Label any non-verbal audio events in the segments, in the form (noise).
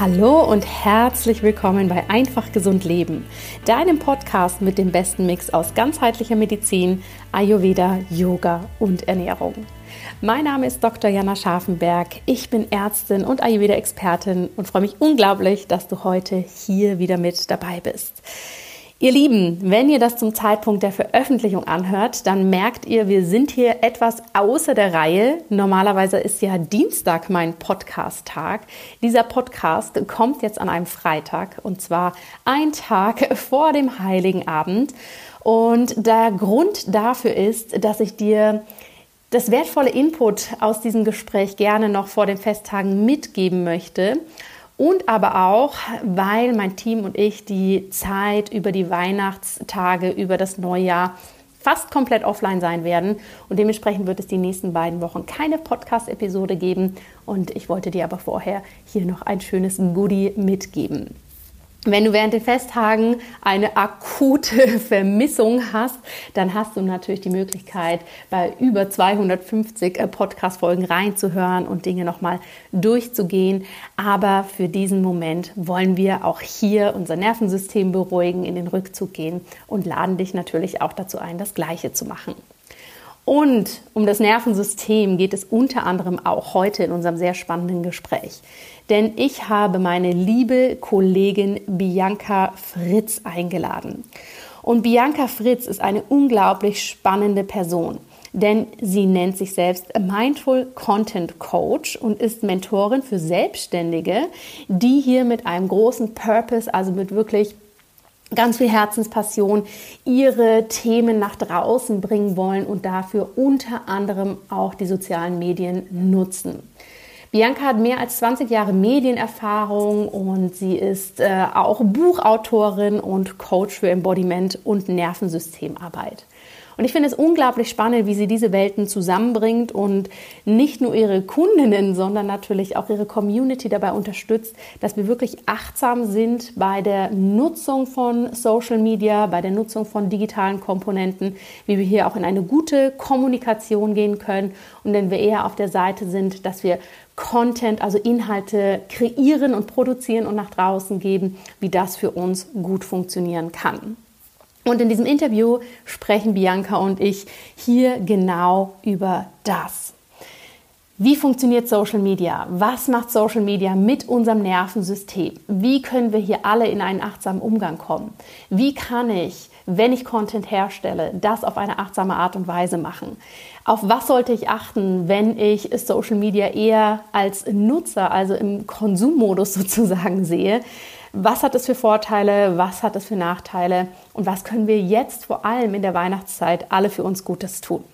Hallo und herzlich willkommen bei Einfach Gesund Leben, deinem Podcast mit dem besten Mix aus ganzheitlicher Medizin, Ayurveda, Yoga und Ernährung. Mein Name ist Dr. Jana Scharfenberg. Ich bin Ärztin und Ayurveda-Expertin und freue mich unglaublich, dass du heute hier wieder mit dabei bist. Ihr Lieben, wenn ihr das zum Zeitpunkt der Veröffentlichung anhört, dann merkt ihr, wir sind hier etwas außer der Reihe. Normalerweise ist ja Dienstag mein Podcast-Tag. Dieser Podcast kommt jetzt an einem Freitag und zwar ein Tag (laughs) vor dem Heiligen Abend. Und der Grund dafür ist, dass ich dir das wertvolle Input aus diesem Gespräch gerne noch vor den Festtagen mitgeben möchte und aber auch, weil mein Team und ich die Zeit über die Weihnachtstage, über das Neujahr fast komplett offline sein werden und dementsprechend wird es die nächsten beiden Wochen keine Podcast-Episode geben und ich wollte dir aber vorher hier noch ein schönes Goodie mitgeben. Wenn du während den Festtagen eine akute (laughs) Vermissung hast, dann hast du natürlich die Möglichkeit, bei über 250 äh, Podcast-Folgen reinzuhören und Dinge nochmal durchzugehen. Aber für diesen Moment wollen wir auch hier unser Nervensystem beruhigen, in den Rückzug gehen und laden dich natürlich auch dazu ein, das Gleiche zu machen. Und um das Nervensystem geht es unter anderem auch heute in unserem sehr spannenden Gespräch. Denn ich habe meine liebe Kollegin Bianca Fritz eingeladen. Und Bianca Fritz ist eine unglaublich spannende Person denn sie nennt sich selbst Mindful Content Coach und ist Mentorin für Selbstständige, die hier mit einem großen Purpose, also mit wirklich ganz viel Herzenspassion ihre Themen nach draußen bringen wollen und dafür unter anderem auch die sozialen Medien nutzen. Bianca hat mehr als 20 Jahre Medienerfahrung und sie ist äh, auch Buchautorin und Coach für Embodiment und Nervensystemarbeit. Und ich finde es unglaublich spannend, wie sie diese Welten zusammenbringt und nicht nur ihre Kundinnen, sondern natürlich auch ihre Community dabei unterstützt, dass wir wirklich achtsam sind bei der Nutzung von Social Media, bei der Nutzung von digitalen Komponenten, wie wir hier auch in eine gute Kommunikation gehen können und wenn wir eher auf der Seite sind, dass wir Content, also Inhalte kreieren und produzieren und nach draußen geben, wie das für uns gut funktionieren kann. Und in diesem Interview sprechen Bianca und ich hier genau über das. Wie funktioniert Social Media? Was macht Social Media mit unserem Nervensystem? Wie können wir hier alle in einen achtsamen Umgang kommen? Wie kann ich, wenn ich Content herstelle, das auf eine achtsame Art und Weise machen? Auf was sollte ich achten, wenn ich Social Media eher als Nutzer, also im Konsummodus (laughs) sozusagen sehe? Was hat es für Vorteile? Was hat es für Nachteile? Und was können wir jetzt vor allem in der Weihnachtszeit alle für uns Gutes tun?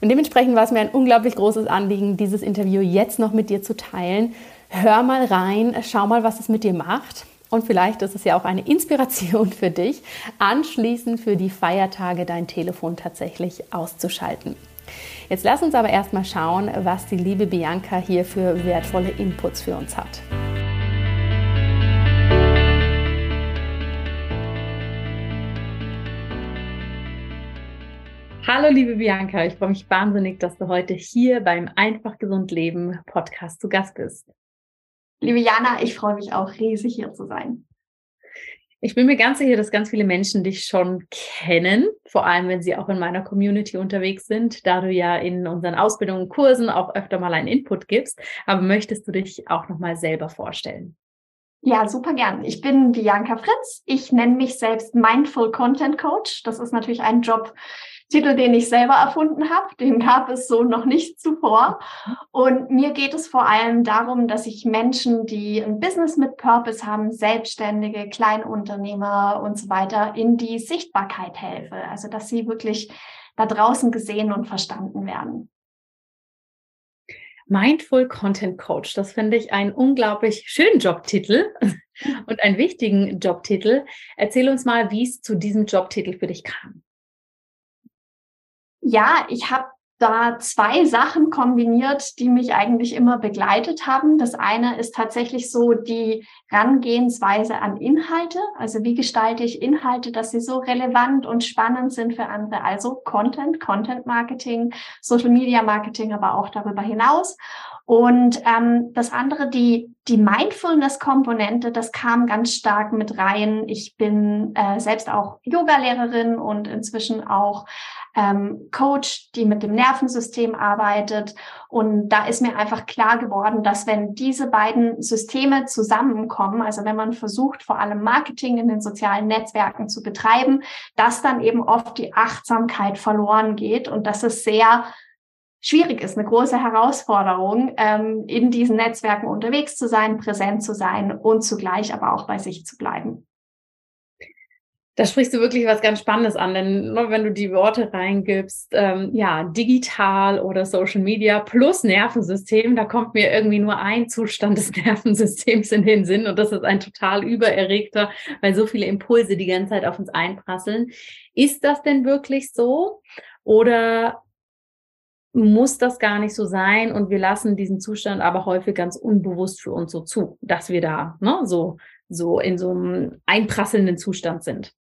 Und dementsprechend war es mir ein unglaublich großes Anliegen, dieses Interview jetzt noch mit dir zu teilen. Hör mal rein, schau mal, was es mit dir macht. Und vielleicht ist es ja auch eine Inspiration für dich, anschließend für die Feiertage dein Telefon tatsächlich auszuschalten. Jetzt lass uns aber erstmal schauen, was die liebe Bianca hier für wertvolle Inputs für uns hat. Hallo liebe Bianca, ich freue mich wahnsinnig, dass du heute hier beim Einfach Gesund Leben Podcast zu Gast bist. Liebe Jana, ich freue mich auch riesig hier zu sein. Ich bin mir ganz sicher, dass ganz viele Menschen dich schon kennen, vor allem wenn sie auch in meiner Community unterwegs sind, da du ja in unseren Ausbildungen und Kursen auch öfter mal einen Input gibst. Aber möchtest du dich auch nochmal selber vorstellen? Ja, super gern. Ich bin Bianca Fritz. Ich nenne mich selbst Mindful Content Coach. Das ist natürlich ein Job, Titel, den ich selber erfunden habe. Den gab es so noch nicht zuvor. Und mir geht es vor allem darum, dass ich Menschen, die ein Business mit Purpose haben, Selbstständige, Kleinunternehmer und so weiter, in die Sichtbarkeit helfe. Also, dass sie wirklich da draußen gesehen und verstanden werden. Mindful Content Coach. Das finde ich einen unglaublich schönen Jobtitel (laughs) und einen wichtigen Jobtitel. Erzähl uns mal, wie es zu diesem Jobtitel für dich kam. Ja, ich habe da zwei Sachen kombiniert, die mich eigentlich immer begleitet haben. Das eine ist tatsächlich so die Rangehensweise an Inhalte. Also wie gestalte ich Inhalte, dass sie so relevant und spannend sind für andere. Also Content, Content Marketing, Social Media Marketing, aber auch darüber hinaus. Und ähm, das andere, die, die Mindfulness-Komponente, das kam ganz stark mit rein. Ich bin äh, selbst auch Yoga-Lehrerin und inzwischen auch ähm, Coach, die mit dem Nervensystem arbeitet. Und da ist mir einfach klar geworden, dass wenn diese beiden Systeme zusammenkommen, also wenn man versucht, vor allem Marketing in den sozialen Netzwerken zu betreiben, dass dann eben oft die Achtsamkeit verloren geht und dass es sehr schwierig ist, eine große Herausforderung, ähm, in diesen Netzwerken unterwegs zu sein, präsent zu sein und zugleich aber auch bei sich zu bleiben. Da sprichst du wirklich was ganz Spannendes an, denn nur wenn du die Worte reingibst, ähm, ja, digital oder Social Media plus Nervensystem, da kommt mir irgendwie nur ein Zustand des (laughs) Nervensystems in den Sinn und das ist ein total übererregter, weil so viele Impulse die ganze Zeit auf uns einprasseln. Ist das denn wirklich so? Oder muss das gar nicht so sein und wir lassen diesen Zustand aber häufig ganz unbewusst für uns so zu, dass wir da ne, so, so in so einem einprasselnden Zustand sind.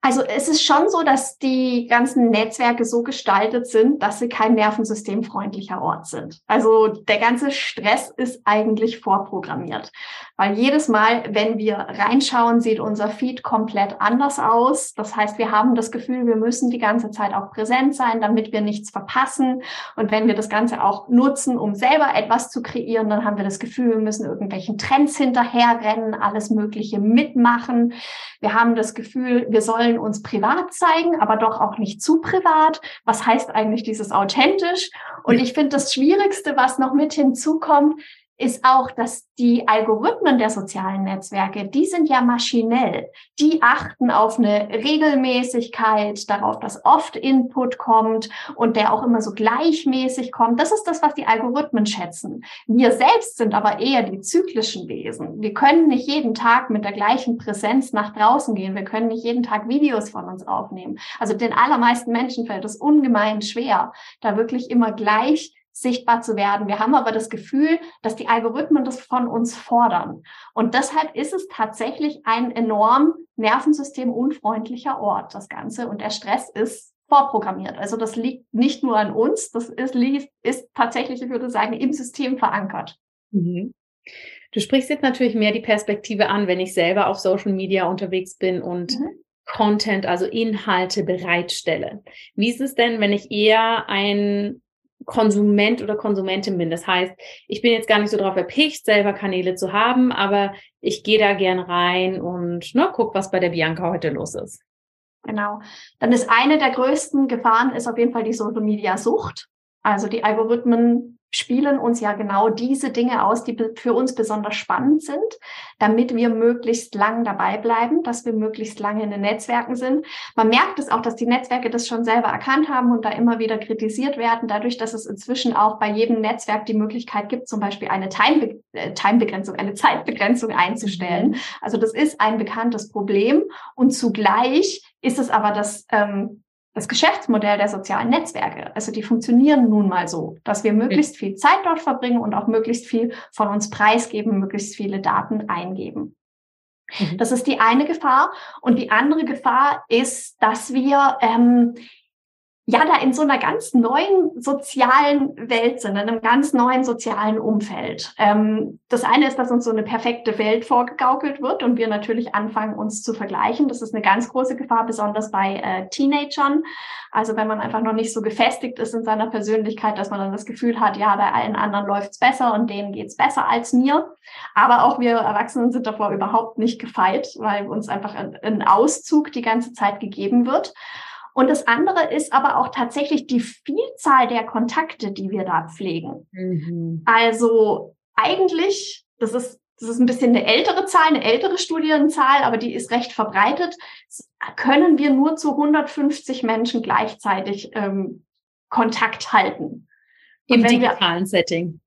Also es ist schon so, dass die ganzen Netzwerke so gestaltet sind, dass sie kein nervensystemfreundlicher Ort sind. Also der ganze Stress ist eigentlich vorprogrammiert. Weil jedes Mal, wenn wir reinschauen, sieht unser Feed komplett anders aus. Das heißt, wir haben das Gefühl, wir müssen die ganze Zeit auch präsent sein, damit wir nichts verpassen. Und wenn wir das Ganze auch nutzen, um selber etwas zu kreieren, dann haben wir das Gefühl, wir müssen irgendwelchen Trends hinterherrennen, alles Mögliche mitmachen. Wir haben das Gefühl, wir sollen uns privat zeigen, aber doch auch nicht zu privat. Was heißt eigentlich dieses authentisch? Und ich finde, das Schwierigste, was noch mit hinzukommt, ist auch, dass die Algorithmen der sozialen Netzwerke, die sind ja maschinell. Die achten auf eine Regelmäßigkeit, darauf, dass oft Input kommt und der auch immer so gleichmäßig kommt. Das ist das, was die Algorithmen schätzen. Wir selbst sind aber eher die zyklischen Wesen. Wir können nicht jeden Tag mit der gleichen Präsenz nach draußen gehen. Wir können nicht jeden Tag Videos von uns aufnehmen. Also den allermeisten Menschen fällt es ungemein schwer, da wirklich immer gleich sichtbar zu werden. Wir haben aber das Gefühl, dass die Algorithmen das von uns fordern. Und deshalb ist es tatsächlich ein enorm nervensystemunfreundlicher Ort, das Ganze. Und der Stress ist vorprogrammiert. Also das liegt nicht nur an uns, das ist, ist tatsächlich, ich würde sagen, im System verankert. Mhm. Du sprichst jetzt natürlich mehr die Perspektive an, wenn ich selber auf Social Media unterwegs bin und mhm. Content, also Inhalte bereitstelle. Wie ist es denn, wenn ich eher ein Konsument oder Konsumentin bin. Das heißt, ich bin jetzt gar nicht so drauf erpicht, selber Kanäle zu haben, aber ich gehe da gern rein und ne, guck, was bei der Bianca heute los ist. Genau. Dann ist eine der größten Gefahren ist auf jeden Fall die Social Media Sucht. Also die Algorithmen spielen uns ja genau diese Dinge aus, die für uns besonders spannend sind, damit wir möglichst lang dabei bleiben, dass wir möglichst lange in den Netzwerken sind. Man merkt es auch, dass die Netzwerke das schon selber erkannt haben und da immer wieder kritisiert werden, dadurch, dass es inzwischen auch bei jedem Netzwerk die Möglichkeit gibt, zum Beispiel eine Time äh, Timebegrenzung, eine Zeitbegrenzung einzustellen. Mhm. Also das ist ein bekanntes Problem und zugleich ist es aber das ähm, das Geschäftsmodell der sozialen Netzwerke. Also die funktionieren nun mal so, dass wir möglichst viel Zeit dort verbringen und auch möglichst viel von uns preisgeben, möglichst viele Daten eingeben. Mhm. Das ist die eine Gefahr. Und die andere Gefahr ist, dass wir ähm, ja da in so einer ganz neuen sozialen Welt sind, in einem ganz neuen sozialen Umfeld. Ähm, das eine ist, dass uns so eine perfekte Welt vorgegaukelt wird und wir natürlich anfangen, uns zu vergleichen. Das ist eine ganz große Gefahr, besonders bei äh, Teenagern. Also wenn man einfach noch nicht so gefestigt ist in seiner Persönlichkeit, dass man dann das Gefühl hat, ja, bei allen anderen läuft's besser und denen geht's besser als mir. Aber auch wir Erwachsenen sind davor überhaupt nicht gefeit, weil uns einfach ein, ein Auszug die ganze Zeit gegeben wird. Und das andere ist aber auch tatsächlich die Vielzahl der Kontakte, die wir da pflegen. Mhm. Also eigentlich, das ist das ist ein bisschen eine ältere Zahl, eine ältere Studienzahl, aber die ist recht verbreitet, können wir nur zu 150 Menschen gleichzeitig ähm, Kontakt halten. Im digitalen wir, Setting.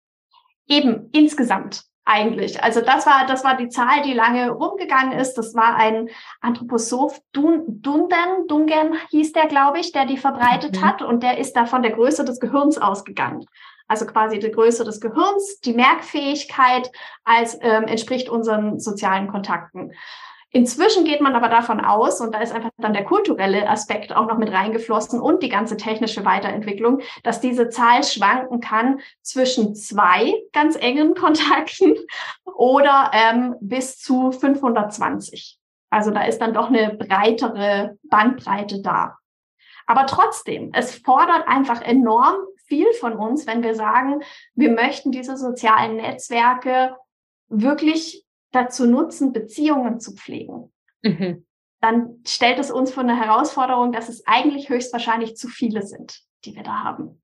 Eben, insgesamt eigentlich. Also das war, das war die Zahl, die lange rumgegangen ist. Das war ein Anthroposoph Dun, Dunden, Dungen hieß der, glaube ich, der die verbreitet mhm. hat und der ist da von der Größe des Gehirns ausgegangen. Also quasi die Größe des Gehirns, die Merkfähigkeit als ähm, entspricht unseren sozialen Kontakten. Inzwischen geht man aber davon aus, und da ist einfach dann der kulturelle Aspekt auch noch mit reingeflossen und die ganze technische Weiterentwicklung, dass diese Zahl schwanken kann zwischen zwei ganz engen (laughs) Kontakten oder ähm, bis zu 520. Also da ist dann doch eine breitere Bandbreite da. Aber trotzdem, es fordert einfach enorm viel von uns, wenn wir sagen, wir möchten diese sozialen Netzwerke wirklich dazu nutzen, Beziehungen zu pflegen. Mhm. Dann stellt es uns vor eine Herausforderung, dass es eigentlich höchstwahrscheinlich zu viele sind, die wir da haben.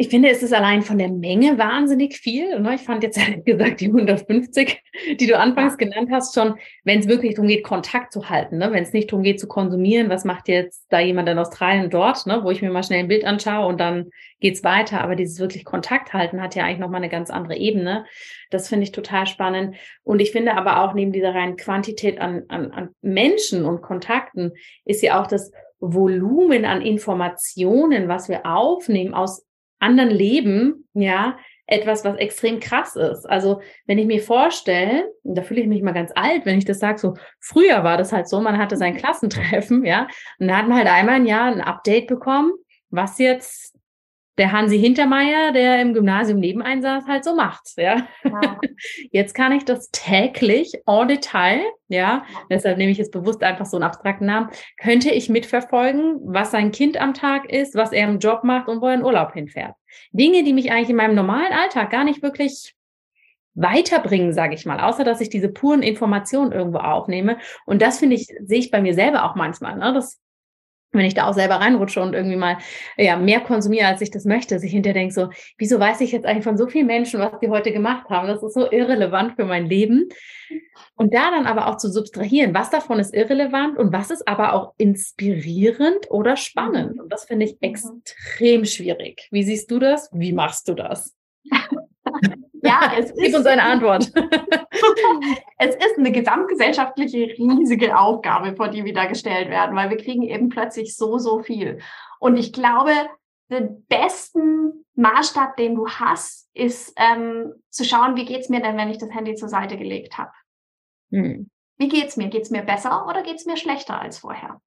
Ich finde, es ist allein von der Menge wahnsinnig viel. Ne? Ich fand jetzt (laughs) ehrlich gesagt die 150, die du anfangs genannt hast, schon, wenn es wirklich darum geht, Kontakt zu halten. Ne? Wenn es nicht darum geht, zu konsumieren, was macht jetzt da jemand in Australien dort, ne? wo ich mir mal schnell ein Bild anschaue und dann geht's weiter. Aber dieses wirklich Kontakt halten hat ja eigentlich nochmal eine ganz andere Ebene. Das finde ich total spannend. Und ich finde aber auch neben dieser reinen Quantität an, an, an Menschen und Kontakten ist ja auch das Volumen an Informationen, was wir aufnehmen aus anderen Leben, ja, etwas, was extrem krass ist. Also wenn ich mir vorstelle, und da fühle ich mich mal ganz alt, wenn ich das sage, so früher war das halt so, man hatte sein Klassentreffen, (laughs) ja, und da hat man halt einmal ein Jahr ein Update bekommen, was jetzt der Hansi Hintermeier, der im Gymnasium neben einsaß, halt so macht. Ja. ja. (laughs) Jetzt kann ich das täglich en Detail, ja, deshalb nehme ich jetzt bewusst einfach so einen abstrakten Namen, könnte ich mitverfolgen, was sein Kind am Tag ist, was er im Job macht und wo er in Urlaub hinfährt. Dinge, die mich eigentlich in meinem normalen Alltag gar nicht wirklich weiterbringen, sage ich mal, außer dass ich diese puren Informationen irgendwo aufnehme. Und das finde ich, sehe ich bei mir selber auch manchmal. Ne? Das wenn ich da auch selber reinrutsche und irgendwie mal ja mehr konsumiere, als ich das möchte, sich hinterher denke so, wieso weiß ich jetzt eigentlich von so vielen Menschen, was die heute gemacht haben? Das ist so irrelevant für mein Leben. Und da dann aber auch zu subtrahieren, was davon ist irrelevant und was ist aber auch inspirierend oder spannend. Und das finde ich mhm. extrem schwierig. Wie siehst du das? Wie machst du das? Ja, (laughs) es Gib uns eine Antwort. (laughs) es ist eine gesamtgesellschaftliche riesige Aufgabe, vor die wir da gestellt werden, weil wir kriegen eben plötzlich so, so viel. Und ich glaube, den besten Maßstab, den du hast, ist ähm, zu schauen, wie geht's mir denn, wenn ich das Handy zur Seite gelegt habe. Hm. Wie geht's mir? Geht's mir besser oder geht's mir schlechter als vorher?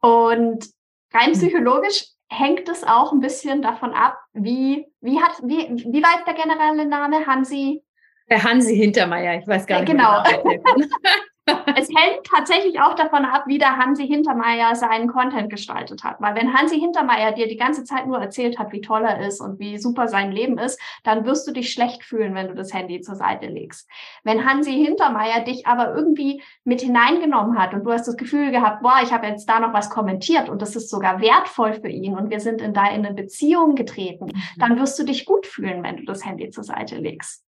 Und rein hm. psychologisch hängt es auch ein bisschen davon ab, wie, wie hat, wie, wie war der generelle Name? Hansi? Der Hansi Hintermeier, ich weiß gar nicht. Genau. (laughs) es hängt tatsächlich auch davon ab, wie der Hansi Hintermeier seinen Content gestaltet hat. Weil wenn Hansi Hintermeier dir die ganze Zeit nur erzählt hat, wie toll er ist und wie super sein Leben ist, dann wirst du dich schlecht fühlen, wenn du das Handy zur Seite legst. Wenn Hansi Hintermeier dich aber irgendwie mit hineingenommen hat und du hast das Gefühl gehabt, boah, ich habe jetzt da noch was kommentiert und das ist sogar wertvoll für ihn und wir sind in da in eine Beziehung getreten, mhm. dann wirst du dich gut fühlen, wenn du das Handy zur Seite legst.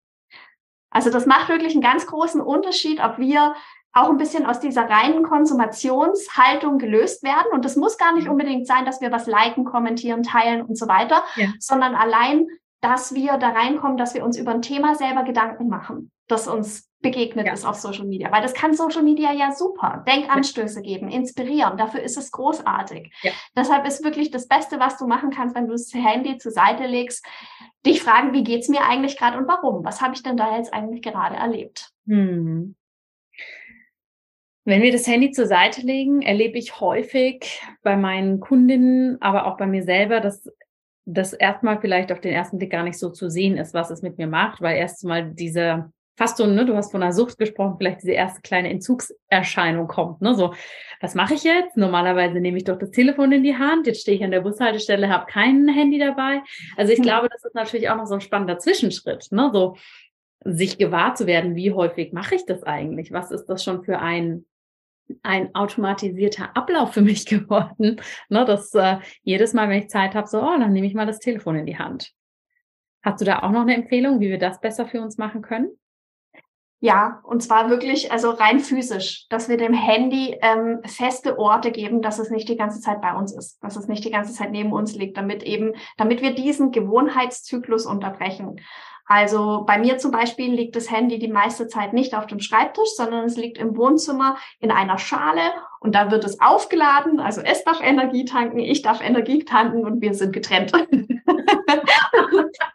Also das macht wirklich einen ganz großen Unterschied, ob wir auch ein bisschen aus dieser reinen Konsumationshaltung gelöst werden. Und das muss gar nicht mhm. unbedingt sein, dass wir was liken, kommentieren, teilen und so weiter, ja. sondern allein, dass wir da reinkommen, dass wir uns über ein Thema selber Gedanken machen, das uns begegnet ja. ist auf Social Media. Weil das kann Social Media ja super. Denkanstöße geben, inspirieren. Dafür ist es großartig. Ja. Deshalb ist wirklich das Beste, was du machen kannst, wenn du das Handy zur Seite legst, dich fragen, wie geht's mir eigentlich gerade und warum? Was habe ich denn da jetzt eigentlich gerade erlebt? Hm. Wenn wir das Handy zur Seite legen, erlebe ich häufig bei meinen Kundinnen, aber auch bei mir selber, dass das erstmal vielleicht auf den ersten Blick gar nicht so zu sehen ist, was es mit mir macht, weil erstmal diese fast so, ne, du hast von einer Sucht gesprochen, vielleicht diese erste kleine Entzugserscheinung kommt, ne, so, was mache ich jetzt? Normalerweise nehme ich doch das Telefon in die Hand, jetzt stehe ich an der Bushaltestelle, habe kein Handy dabei. Also ich hm. glaube, das ist natürlich auch noch so ein spannender Zwischenschritt, ne, so, sich gewahr zu werden, wie häufig mache ich das eigentlich? Was ist das schon für ein ein automatisierter Ablauf für mich (laughs) geworden, ne, dass äh, jedes Mal, wenn ich Zeit habe, so, oh, dann nehme ich mal das Telefon in die Hand. Hast du da auch noch eine Empfehlung, wie wir das besser für uns machen können? Ja, und zwar wirklich, also rein physisch, dass wir dem Handy ähm, feste Orte geben, dass es nicht die ganze Zeit bei uns ist, dass es nicht die ganze Zeit neben uns liegt, damit eben, damit wir diesen Gewohnheitszyklus unterbrechen. Also bei mir zum Beispiel liegt das Handy die meiste Zeit nicht auf dem Schreibtisch, sondern es liegt im Wohnzimmer in einer Schale und da wird es aufgeladen. Also es darf Energie tanken, ich darf Energie tanken und wir sind getrennt. (laughs)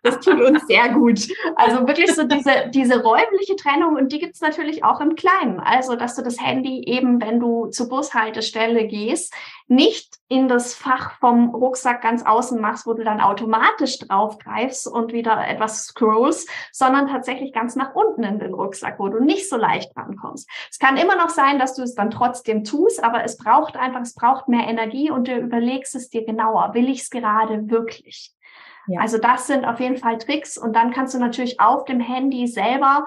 das tut uns sehr gut. Also wirklich so diese, diese räumliche Trennung und die gibt's natürlich auch im Kleinen. Also, dass du das Handy eben, wenn du zur Bushaltestelle gehst, nicht in das Fach vom Rucksack ganz außen machst, wo du dann automatisch draufgreifst und wieder etwas scrollst, sondern tatsächlich ganz nach unten in den Rucksack, wo du nicht so leicht rankommst. Es kann immer noch sein, dass du es dann trotzdem tust, aber es braucht einfach, es braucht mehr Energie und du überlegst es dir genauer. Will ich es gerade wirklich? Ja. Also das sind auf jeden Fall Tricks und dann kannst du natürlich auf dem Handy selber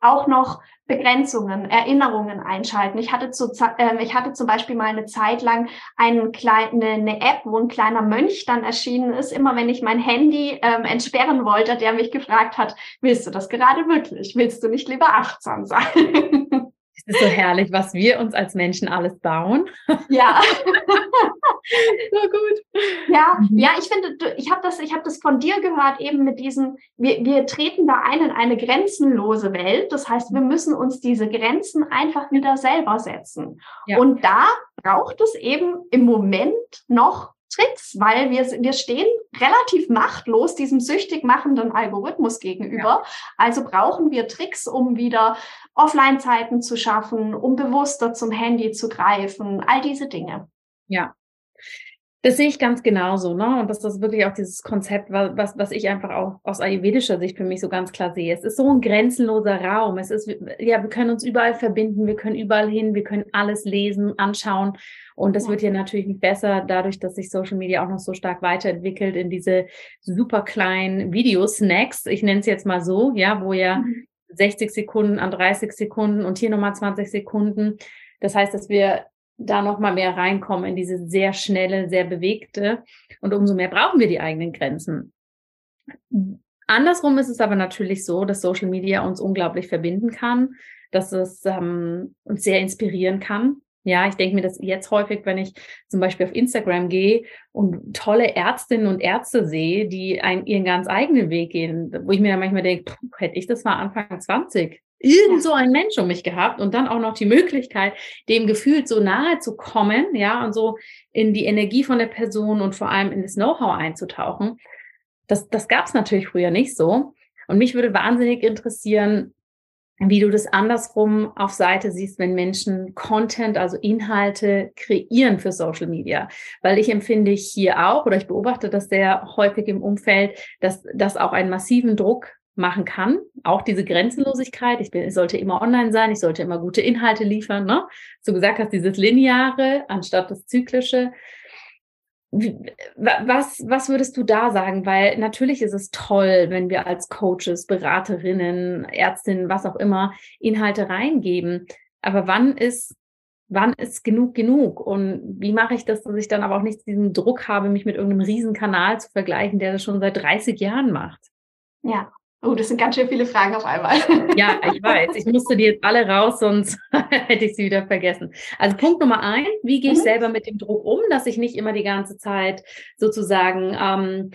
auch noch Begrenzungen, Erinnerungen einschalten. Ich hatte, zu, äh, ich hatte zum Beispiel mal eine Zeit lang einen kleine, eine App, wo ein kleiner Mönch dann erschienen ist. Immer wenn ich mein Handy ähm, entsperren wollte, der mich gefragt hat, willst du das gerade wirklich? Willst du nicht lieber achtsam sein? (laughs) Es ist so herrlich, was wir uns als Menschen alles bauen. Ja. (laughs) so gut. Ja, mhm. ja, ich finde, ich habe das, ich habe das von dir gehört, eben mit diesem, wir, wir treten da ein in eine grenzenlose Welt. Das heißt, wir müssen uns diese Grenzen einfach wieder selber setzen. Ja. Und da braucht es eben im Moment noch Tricks, weil wir, wir stehen relativ machtlos diesem süchtig machenden Algorithmus gegenüber. Ja. Also brauchen wir Tricks, um wieder Offline-Zeiten zu schaffen, um bewusster zum Handy zu greifen, all diese Dinge. Ja. Das sehe ich ganz genauso, ne? Und das ist wirklich auch dieses Konzept, was, was ich einfach auch aus ayurvedischer Sicht für mich so ganz klar sehe. Es ist so ein grenzenloser Raum. Es ist, ja, wir können uns überall verbinden, wir können überall hin, wir können alles lesen, anschauen. Und das ja. wird ja natürlich nicht besser, dadurch, dass sich Social Media auch noch so stark weiterentwickelt in diese super kleinen Videosnacks. Ich nenne es jetzt mal so, ja, wo ja mhm. 60 Sekunden an 30 Sekunden und hier nochmal 20 Sekunden. Das heißt, dass wir da nochmal mehr reinkommen in diese sehr schnelle, sehr bewegte. Und umso mehr brauchen wir die eigenen Grenzen. Andersrum ist es aber natürlich so, dass Social Media uns unglaublich verbinden kann, dass es ähm, uns sehr inspirieren kann. Ja, ich denke mir das jetzt häufig, wenn ich zum Beispiel auf Instagram gehe und tolle Ärztinnen und Ärzte sehe, die einen, ihren ganz eigenen Weg gehen, wo ich mir dann manchmal denke, hätte ich das mal Anfang 20, irgend so ein Mensch um mich gehabt und dann auch noch die Möglichkeit, dem Gefühl so nahe zu kommen, ja, und so in die Energie von der Person und vor allem in das Know-how einzutauchen. Das, das gab es natürlich früher nicht so. Und mich würde wahnsinnig interessieren, wie du das andersrum auf Seite siehst, wenn Menschen Content, also Inhalte kreieren für Social Media. Weil ich empfinde hier auch, oder ich beobachte das sehr häufig im Umfeld, dass das auch einen massiven Druck machen kann. Auch diese Grenzenlosigkeit. Ich, bin, ich sollte immer online sein, ich sollte immer gute Inhalte liefern. Ne? So gesagt hast, dieses Lineare anstatt das Zyklische. Was, was würdest du da sagen? Weil natürlich ist es toll, wenn wir als Coaches, Beraterinnen, Ärztinnen, was auch immer, Inhalte reingeben. Aber wann ist, wann ist genug genug? Und wie mache ich das, dass ich dann aber auch nicht diesen Druck habe, mich mit irgendeinem Riesenkanal zu vergleichen, der das schon seit 30 Jahren macht? Ja, Oh, das sind ganz schön viele Fragen auf einmal. (laughs) Ja, ich weiß. Ich musste die jetzt alle raus, sonst (laughs) hätte ich sie wieder vergessen. Also Punkt Nummer ein, wie gehe ich mhm. selber mit dem Druck um, dass ich nicht immer die ganze Zeit sozusagen ähm,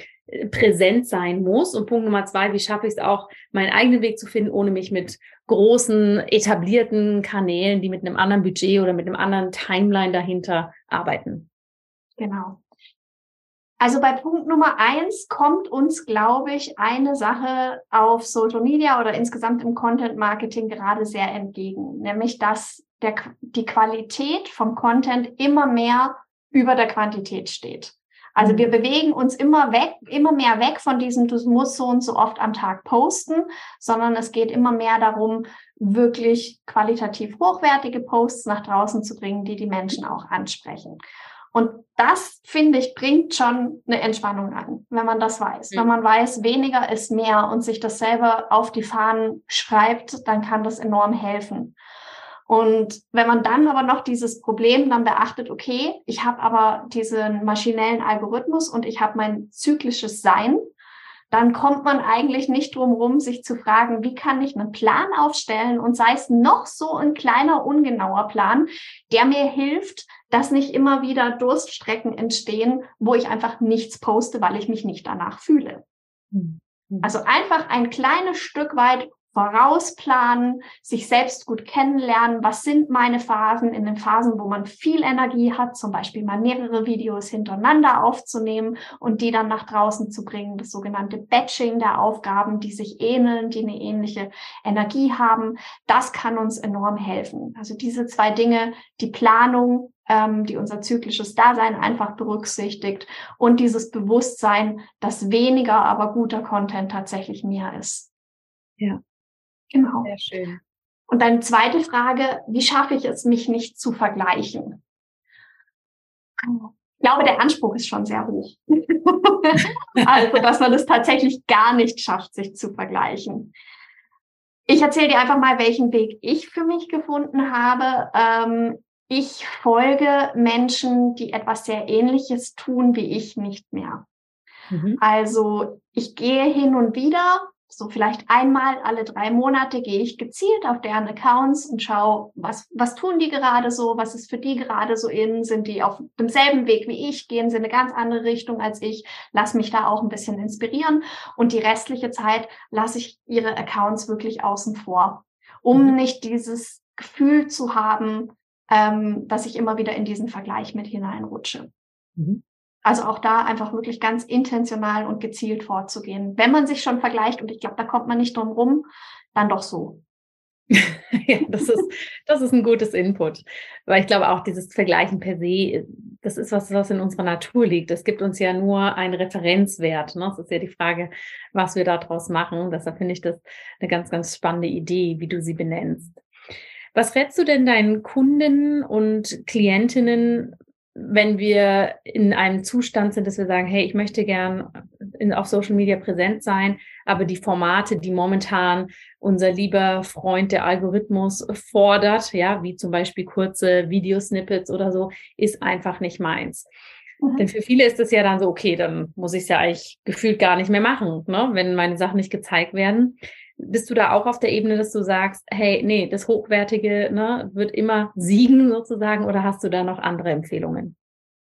präsent sein muss. Und Punkt Nummer zwei, wie schaffe ich es auch, meinen eigenen Weg zu finden, ohne mich mit großen, etablierten Kanälen, die mit einem anderen Budget oder mit einem anderen Timeline dahinter arbeiten. Genau. Also bei Punkt Nummer eins kommt uns, glaube ich, eine Sache auf Social Media oder insgesamt im Content Marketing gerade sehr entgegen, nämlich dass der, die Qualität vom Content immer mehr über der Quantität steht. Also wir mhm. bewegen uns immer weg, immer mehr weg von diesem, du musst so und so oft am Tag posten, sondern es geht immer mehr darum, wirklich qualitativ hochwertige Posts nach draußen zu bringen, die die Menschen auch ansprechen. Und das, finde ich, bringt schon eine Entspannung an, wenn man das weiß. Mhm. Wenn man weiß, weniger ist mehr und sich das selber auf die Fahnen schreibt, dann kann das enorm helfen. Und wenn man dann aber noch dieses Problem dann beachtet, okay, ich habe aber diesen maschinellen Algorithmus und ich habe mein zyklisches Sein, dann kommt man eigentlich nicht drum rum, sich zu fragen, wie kann ich einen Plan aufstellen und sei es noch so ein kleiner, ungenauer Plan, der mir hilft, dass nicht immer wieder Durststrecken entstehen, wo ich einfach nichts poste, weil ich mich nicht danach fühle. Mhm. Also einfach ein kleines Stück weit vorausplanen, sich selbst gut kennenlernen. Was sind meine Phasen in den Phasen, wo man viel Energie hat, zum Beispiel mal mehrere Videos hintereinander aufzunehmen und die dann nach draußen zu bringen. Das sogenannte Batching der Aufgaben, die sich ähneln, die eine ähnliche Energie haben. Das kann uns enorm helfen. Also diese zwei Dinge, die Planung ähm, die unser zyklisches Dasein einfach berücksichtigt und dieses Bewusstsein, dass weniger, aber guter Content tatsächlich mehr ist. Ja. Genau. Sehr schön. Und dann zweite Frage, wie schaffe ich es, mich nicht zu vergleichen? Ich glaube, der Anspruch ist schon sehr hoch. (laughs) also, dass man es tatsächlich gar nicht schafft, sich zu vergleichen. Ich erzähle dir einfach mal, welchen Weg ich für mich gefunden habe. Ähm, ich folge Menschen, die etwas sehr Ähnliches tun wie ich nicht mehr. Mhm. Also ich gehe hin und wieder, so vielleicht einmal alle drei Monate gehe ich gezielt auf deren Accounts und schaue, was, was tun die gerade so, was ist für die gerade so in, sind die auf demselben Weg wie ich, gehen sie in eine ganz andere Richtung als ich, lass mich da auch ein bisschen inspirieren und die restliche Zeit lasse ich ihre Accounts wirklich außen vor, um mhm. nicht dieses Gefühl zu haben, ähm, dass ich immer wieder in diesen Vergleich mit hineinrutsche. Mhm. Also auch da einfach wirklich ganz intentional und gezielt vorzugehen. Wenn man sich schon vergleicht, und ich glaube, da kommt man nicht drum rum, dann doch so. (laughs) ja, das ist, das ist ein gutes Input. Weil ich glaube auch, dieses Vergleichen per se, das ist was, was in unserer Natur liegt. Es gibt uns ja nur einen Referenzwert. Ne? Das ist ja die Frage, was wir daraus machen. Deshalb finde ich das eine ganz, ganz spannende Idee, wie du sie benennst. Was rätst du denn deinen Kunden und Klientinnen, wenn wir in einem Zustand sind, dass wir sagen, hey, ich möchte gern in, auf Social Media präsent sein, aber die Formate, die momentan unser lieber Freund der Algorithmus fordert, ja, wie zum Beispiel kurze Videosnippets oder so, ist einfach nicht meins. Mhm. Denn für viele ist es ja dann so, okay, dann muss ich es ja eigentlich gefühlt gar nicht mehr machen, ne, wenn meine Sachen nicht gezeigt werden. Bist du da auch auf der Ebene, dass du sagst, hey, nee, das Hochwertige ne, wird immer siegen sozusagen oder hast du da noch andere Empfehlungen?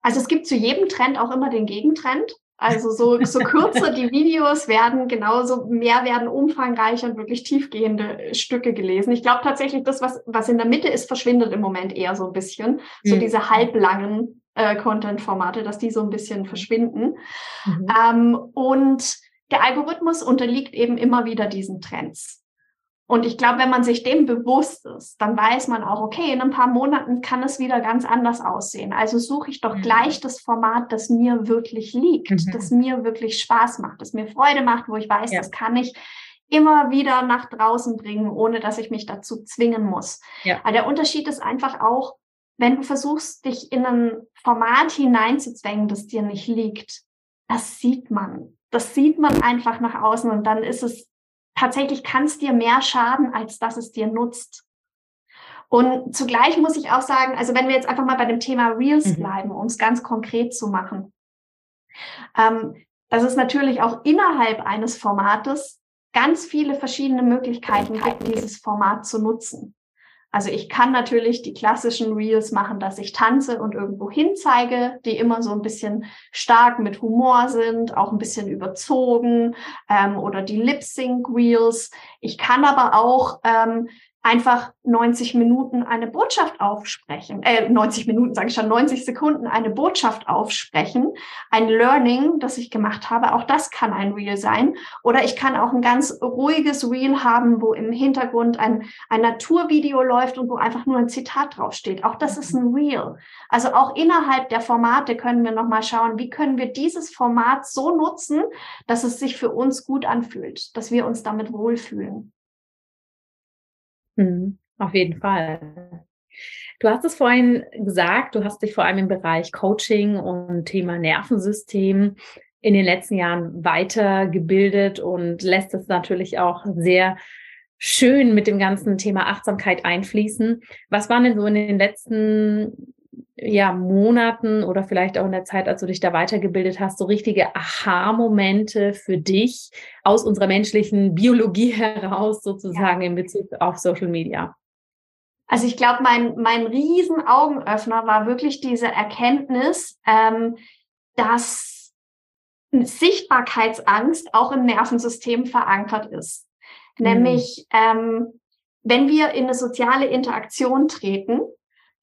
Also es gibt zu jedem Trend auch immer den Gegentrend. Also so, so kürzer die Videos werden, genauso mehr werden umfangreiche und wirklich tiefgehende Stücke gelesen. Ich glaube tatsächlich, das, was, was in der Mitte ist, verschwindet im Moment eher so ein bisschen. So mhm. diese halblangen äh, Content-Formate, dass die so ein bisschen verschwinden. Mhm. Ähm, und der Algorithmus unterliegt eben immer wieder diesen Trends. Und ich glaube, wenn man sich dem bewusst ist, dann weiß man auch, okay, in ein paar Monaten kann es wieder ganz anders aussehen. Also suche ich doch mhm. gleich das Format, das mir wirklich liegt, mhm. das mir wirklich Spaß macht, das mir Freude macht, wo ich weiß, ja. das kann ich immer wieder nach draußen bringen, ohne dass ich mich dazu zwingen muss. Ja. Aber der Unterschied ist einfach auch, wenn du versuchst, dich in ein Format hineinzuzwängen, das dir nicht liegt, das sieht man das sieht man einfach nach außen und dann ist es tatsächlich, kann es dir mehr schaden, als dass es dir nutzt. Und zugleich muss ich auch sagen, also wenn wir jetzt einfach mal bei dem Thema Reels mhm. bleiben, um es ganz konkret zu machen, ähm, dass es natürlich auch innerhalb eines Formates ganz viele verschiedene Möglichkeiten gibt, dieses Format zu nutzen. Also ich kann natürlich die klassischen Reels machen, dass ich tanze und irgendwo hin zeige, die immer so ein bisschen stark mit Humor sind, auch ein bisschen überzogen ähm, oder die Lip-Sync-Reels. Ich kann aber auch ähm, einfach 90 Minuten eine Botschaft aufsprechen, äh, 90 Minuten sage ich schon, 90 Sekunden eine Botschaft aufsprechen, ein Learning, das ich gemacht habe, auch das kann ein Reel sein. Oder ich kann auch ein ganz ruhiges Reel haben, wo im Hintergrund ein, ein Naturvideo läuft und wo einfach nur ein Zitat draufsteht. Auch das ist ein Reel. Also auch innerhalb der Formate können wir nochmal schauen, wie können wir dieses Format so nutzen, dass es sich für uns gut anfühlt, dass wir uns damit wohlfühlen. Mhm, auf jeden Fall. Du hast es vorhin gesagt, du hast dich vor allem im Bereich Coaching und Thema Nervensystem in den letzten Jahren weitergebildet und lässt es natürlich auch sehr schön mit dem ganzen Thema Achtsamkeit einfließen. Was waren denn so in den letzten ja, Monaten oder vielleicht auch in der Zeit, als du dich da weitergebildet hast, so richtige Aha-Momente für dich aus unserer menschlichen Biologie (laughs) heraus sozusagen ja. in Bezug auf Social Media? Also ich glaube, mein, mein riesen Augenöffner war wirklich diese Erkenntnis, ähm, dass Sichtbarkeitsangst auch im Nervensystem verankert ist. Mhm. Nämlich, ähm, wenn wir in eine soziale Interaktion treten,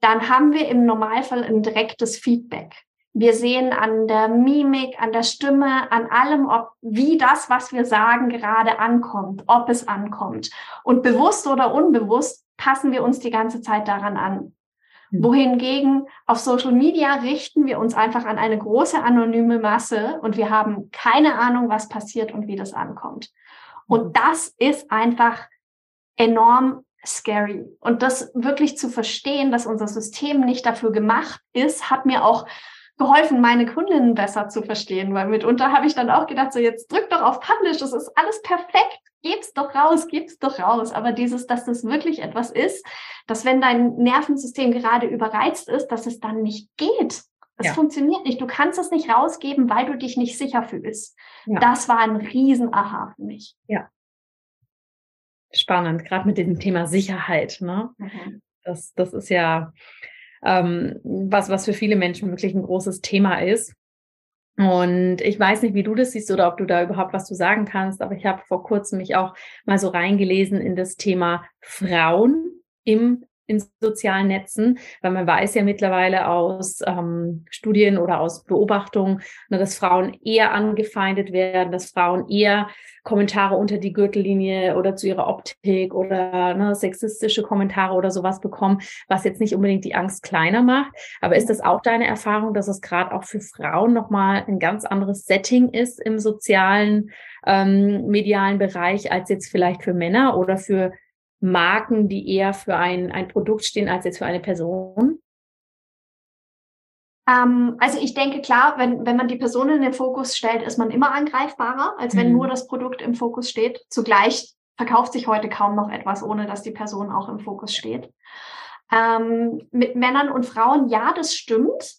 dann haben wir im Normalfall ein direktes Feedback. Wir sehen an der Mimik, an der Stimme, an allem, ob wie das, was wir sagen, gerade ankommt, ob es ankommt. Und bewusst oder unbewusst passen wir uns die ganze Zeit daran an. Hm. Wohingegen auf Social Media richten wir uns einfach an eine große anonyme Masse und wir haben keine Ahnung, was passiert und wie das ankommt. Und hm. das ist einfach enorm scary. Und das wirklich zu verstehen, dass unser System nicht dafür gemacht ist, hat mir auch geholfen, meine Kundinnen besser zu verstehen, weil mitunter habe ich dann auch gedacht, so jetzt drück doch auf Publish, das ist alles perfekt, gib's doch raus, gib's doch raus. Aber dieses, dass das wirklich etwas ist, dass wenn dein Nervensystem gerade überreizt ist, dass es dann nicht geht. Es ja. funktioniert nicht. Du kannst es nicht rausgeben, weil du dich nicht sicher fühlst. Ja. Das war ein Riesen-Aha für mich. Ja. Spannend, gerade mit dem Thema Sicherheit. Ne? Mhm. Das, das ist ja, ähm, was, was für viele Menschen wirklich ein großes Thema ist. Und ich weiß nicht, wie du das siehst oder ob du da überhaupt was zu sagen kannst, aber ich habe vor kurzem mich auch mal so reingelesen in das Thema Frauen im in sozialen Netzen, weil man weiß ja mittlerweile aus ähm, Studien oder aus Beobachtungen, ne, dass Frauen eher angefeindet werden, dass Frauen eher Kommentare unter die Gürtellinie oder zu ihrer Optik oder ne, sexistische Kommentare oder sowas bekommen, was jetzt nicht unbedingt die Angst kleiner macht. Aber ist das auch deine Erfahrung, dass es gerade auch für Frauen nochmal ein ganz anderes Setting ist im sozialen, ähm, medialen Bereich als jetzt vielleicht für Männer oder für Marken, die eher für ein, ein Produkt stehen als jetzt für eine Person? Ähm, also ich denke klar, wenn, wenn man die Person in den Fokus stellt, ist man immer angreifbarer, als wenn mhm. nur das Produkt im Fokus steht. Zugleich verkauft sich heute kaum noch etwas, ohne dass die Person auch im Fokus steht. Ähm, mit Männern und Frauen, ja, das stimmt.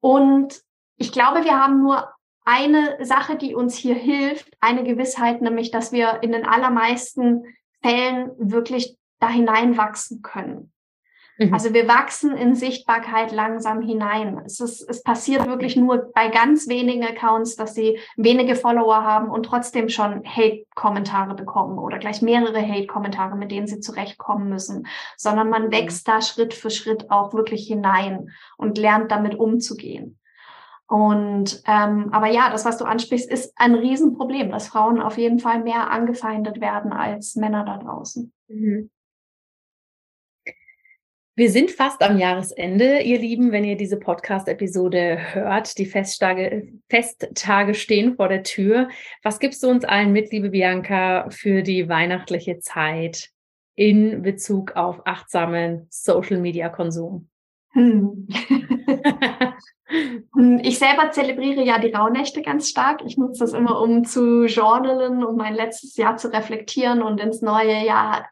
Und ich glaube, wir haben nur eine Sache, die uns hier hilft, eine Gewissheit, nämlich, dass wir in den allermeisten Fällen wirklich da hineinwachsen können. Mhm. Also wir wachsen in Sichtbarkeit langsam hinein. Es, ist, es passiert wirklich nur bei ganz wenigen Accounts, dass sie wenige Follower haben und trotzdem schon Hate-Kommentare bekommen oder gleich mehrere Hate-Kommentare, mit denen sie zurechtkommen müssen, sondern man mhm. wächst da Schritt für Schritt auch wirklich hinein und lernt damit umzugehen. Und ähm, aber ja, das, was du ansprichst, ist ein Riesenproblem, dass Frauen auf jeden Fall mehr angefeindet werden als Männer da draußen. Mhm. Wir sind fast am Jahresende, ihr Lieben, wenn ihr diese Podcast-Episode hört. Die Festtage, Festtage stehen vor der Tür. Was gibst du uns allen mit, liebe Bianca, für die weihnachtliche Zeit in Bezug auf achtsamen Social-Media-Konsum? Hm. (laughs) Hm, ich selber zelebriere ja die Rauhnächte ganz stark. Ich nutze das immer, um zu journalen, um mein letztes Jahr zu reflektieren und ins neue Jahr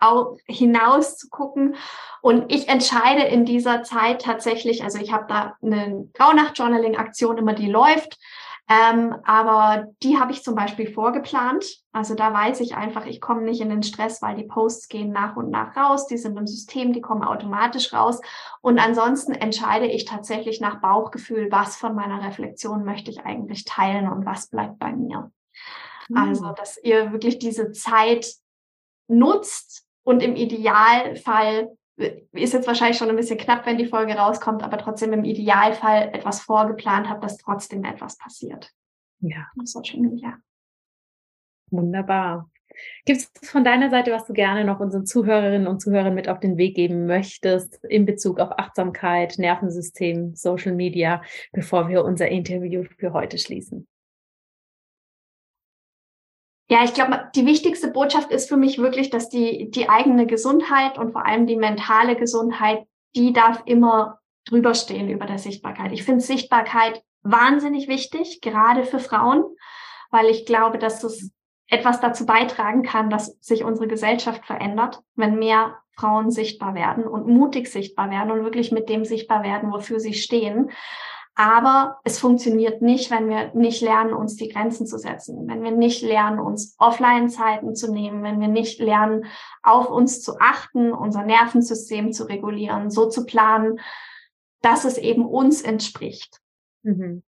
hinaus zu gucken. Und ich entscheide in dieser Zeit tatsächlich, also ich habe da eine Rauhnacht-Journaling-Aktion immer, die läuft. Ähm, aber die habe ich zum Beispiel vorgeplant. Also da weiß ich einfach, ich komme nicht in den Stress, weil die Posts gehen nach und nach raus. Die sind im System, die kommen automatisch raus. Und ansonsten entscheide ich tatsächlich nach Bauchgefühl, was von meiner Reflexion möchte ich eigentlich teilen und was bleibt bei mir. Mhm. Also, dass ihr wirklich diese Zeit nutzt und im Idealfall ist jetzt wahrscheinlich schon ein bisschen knapp, wenn die Folge rauskommt, aber trotzdem im Idealfall etwas vorgeplant habe, dass trotzdem etwas passiert. Ja. Das war ja. Wunderbar. Gibt es von deiner Seite, was du gerne noch unseren Zuhörerinnen und Zuhörern mit auf den Weg geben möchtest in Bezug auf Achtsamkeit, Nervensystem, Social Media, bevor wir unser Interview für heute schließen? Ja, ich glaube, die wichtigste Botschaft ist für mich wirklich, dass die, die eigene Gesundheit und vor allem die mentale Gesundheit, die darf immer drüber stehen über der Sichtbarkeit. Ich finde Sichtbarkeit wahnsinnig wichtig, gerade für Frauen, weil ich glaube, dass es etwas dazu beitragen kann, dass sich unsere Gesellschaft verändert, wenn mehr Frauen sichtbar werden und mutig sichtbar werden und wirklich mit dem sichtbar werden, wofür sie stehen. Aber es funktioniert nicht, wenn wir nicht lernen, uns die Grenzen zu setzen, wenn wir nicht lernen, uns Offline-Zeiten zu nehmen, wenn wir nicht lernen, auf uns zu achten, unser Nervensystem zu regulieren, so zu planen, dass es eben uns entspricht. Mhm.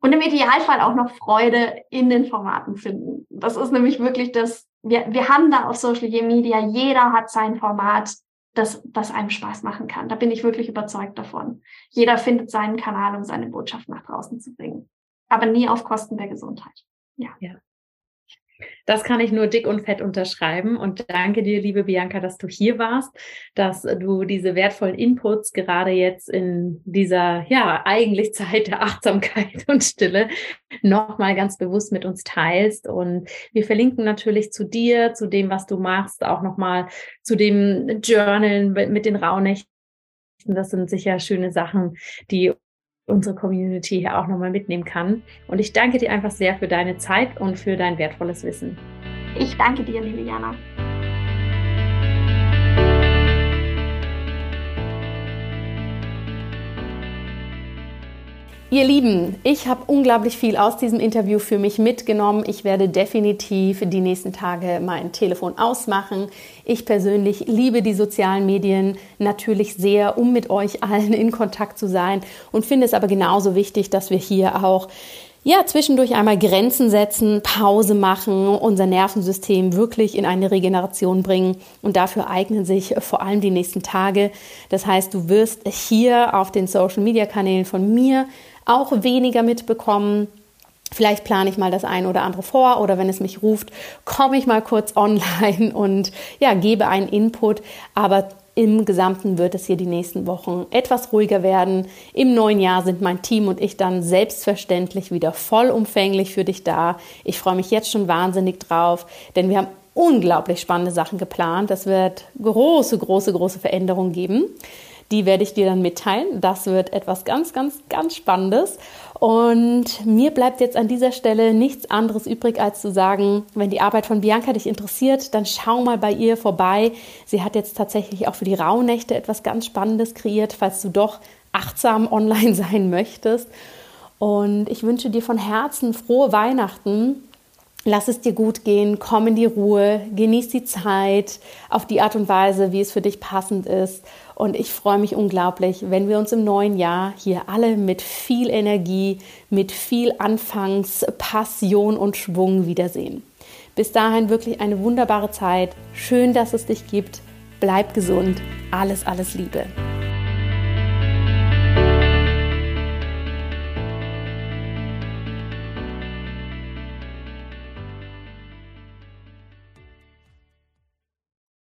Und im Idealfall auch noch Freude in den Formaten finden. Das ist nämlich wirklich das, wir, wir haben da auf Social Media, jeder hat sein Format, das, das einem Spaß machen kann. Da bin ich wirklich überzeugt davon. Jeder findet seinen Kanal, um seine Botschaft nach draußen zu bringen. Aber nie auf Kosten der Gesundheit. Ja. ja. Das kann ich nur dick und fett unterschreiben. Und danke dir, liebe Bianca, dass du hier warst, dass du diese wertvollen Inputs gerade jetzt in dieser, ja, eigentlich Zeit der Achtsamkeit und Stille nochmal ganz bewusst mit uns teilst. Und wir verlinken natürlich zu dir, zu dem, was du machst, auch nochmal zu dem Journal mit den Rauhnächten. Das sind sicher schöne Sachen, die unsere Community hier auch nochmal mitnehmen kann. Und ich danke dir einfach sehr für deine Zeit und für dein wertvolles Wissen. Ich danke dir, liebe Jana. Ihr Lieben, ich habe unglaublich viel aus diesem Interview für mich mitgenommen. Ich werde definitiv die nächsten Tage mein Telefon ausmachen. Ich persönlich liebe die sozialen Medien natürlich sehr, um mit euch allen in Kontakt zu sein und finde es aber genauso wichtig, dass wir hier auch ja, zwischendurch einmal Grenzen setzen, Pause machen, unser Nervensystem wirklich in eine Regeneration bringen. Und dafür eignen sich vor allem die nächsten Tage. Das heißt, du wirst hier auf den Social Media Kanälen von mir auch weniger mitbekommen. Vielleicht plane ich mal das eine oder andere vor oder wenn es mich ruft, komme ich mal kurz online (laughs) und ja, gebe einen Input. Aber im Gesamten wird es hier die nächsten Wochen etwas ruhiger werden. Im neuen Jahr sind mein Team und ich dann selbstverständlich wieder vollumfänglich für dich da. Ich freue mich jetzt schon wahnsinnig drauf, denn wir haben unglaublich spannende Sachen geplant. Es wird große, große, große Veränderungen geben. Die werde ich dir dann mitteilen. Das wird etwas ganz, ganz, ganz Spannendes. Und mir bleibt jetzt an dieser Stelle nichts anderes übrig, als zu sagen, wenn die Arbeit von Bianca dich interessiert, dann schau mal bei ihr vorbei. Sie hat jetzt tatsächlich auch für die Rauhnächte etwas ganz Spannendes kreiert, falls du doch achtsam (laughs) online sein möchtest. Und ich wünsche dir von Herzen frohe Weihnachten Lass es dir gut gehen, komm in die Ruhe, genieß die Zeit auf die Art und Weise, wie es für dich passend ist. Und ich freue mich unglaublich, wenn wir uns im neuen Jahr hier alle mit viel Energie, mit viel Anfangspassion und Schwung wiedersehen. Bis dahin wirklich eine wunderbare Zeit. Schön, dass es dich gibt. Bleib gesund. Alles, alles Liebe.